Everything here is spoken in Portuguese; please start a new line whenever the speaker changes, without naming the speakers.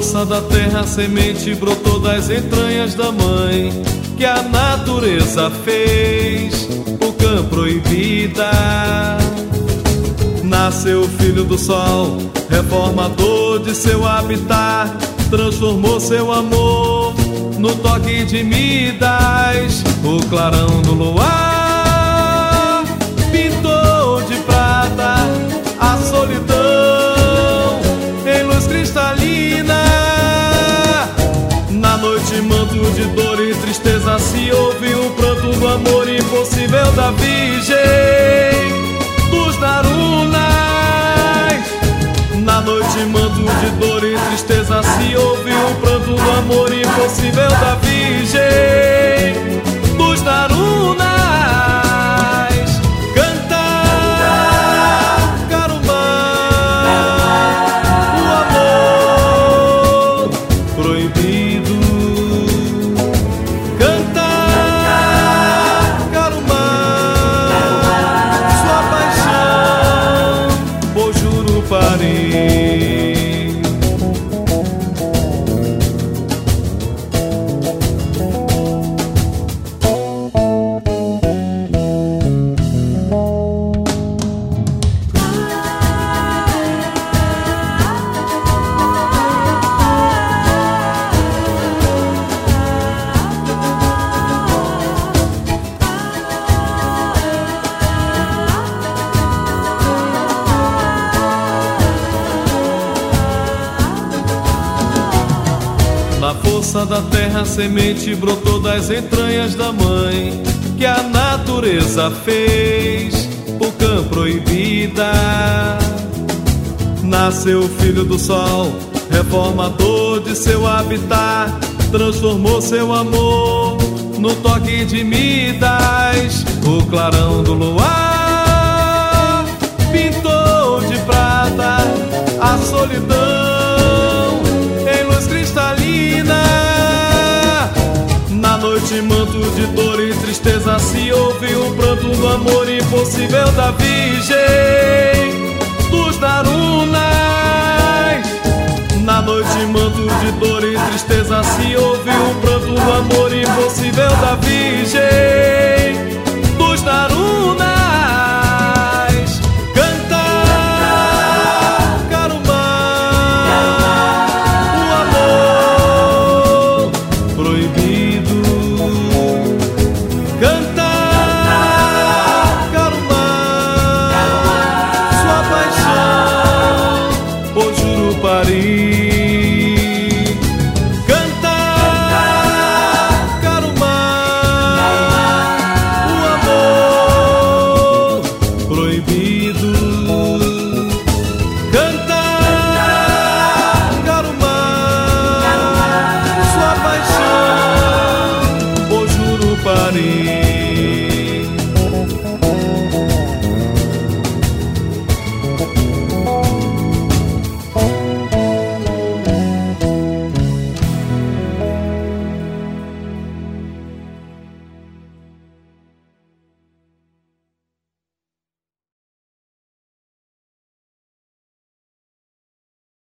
força da terra a semente brotou das entranhas da mãe que a natureza fez o cã proibida. Nasceu o filho do sol, reformador de seu habitat, transformou seu amor no toque de Midas, o clarão do luar de dor e tristeza, se ouve o pranto do amor impossível da Virgem dos Darunas. Na noite, manto de dor e tristeza, se ouve o pranto do amor impossível da Virgem dos Darunas. Jurupari. Força da terra a semente brotou das entranhas da mãe que a natureza fez o cã proibida. Nasceu filho do sol, reformador de seu habitat, transformou seu amor no toque de Midas, o clarão do luar noite, manto de dor e tristeza, se ouve o pranto do amor impossível da Virgem dos Darunas. Na noite, manto de dor e tristeza, se ouve o pranto do amor impossível da Virgem.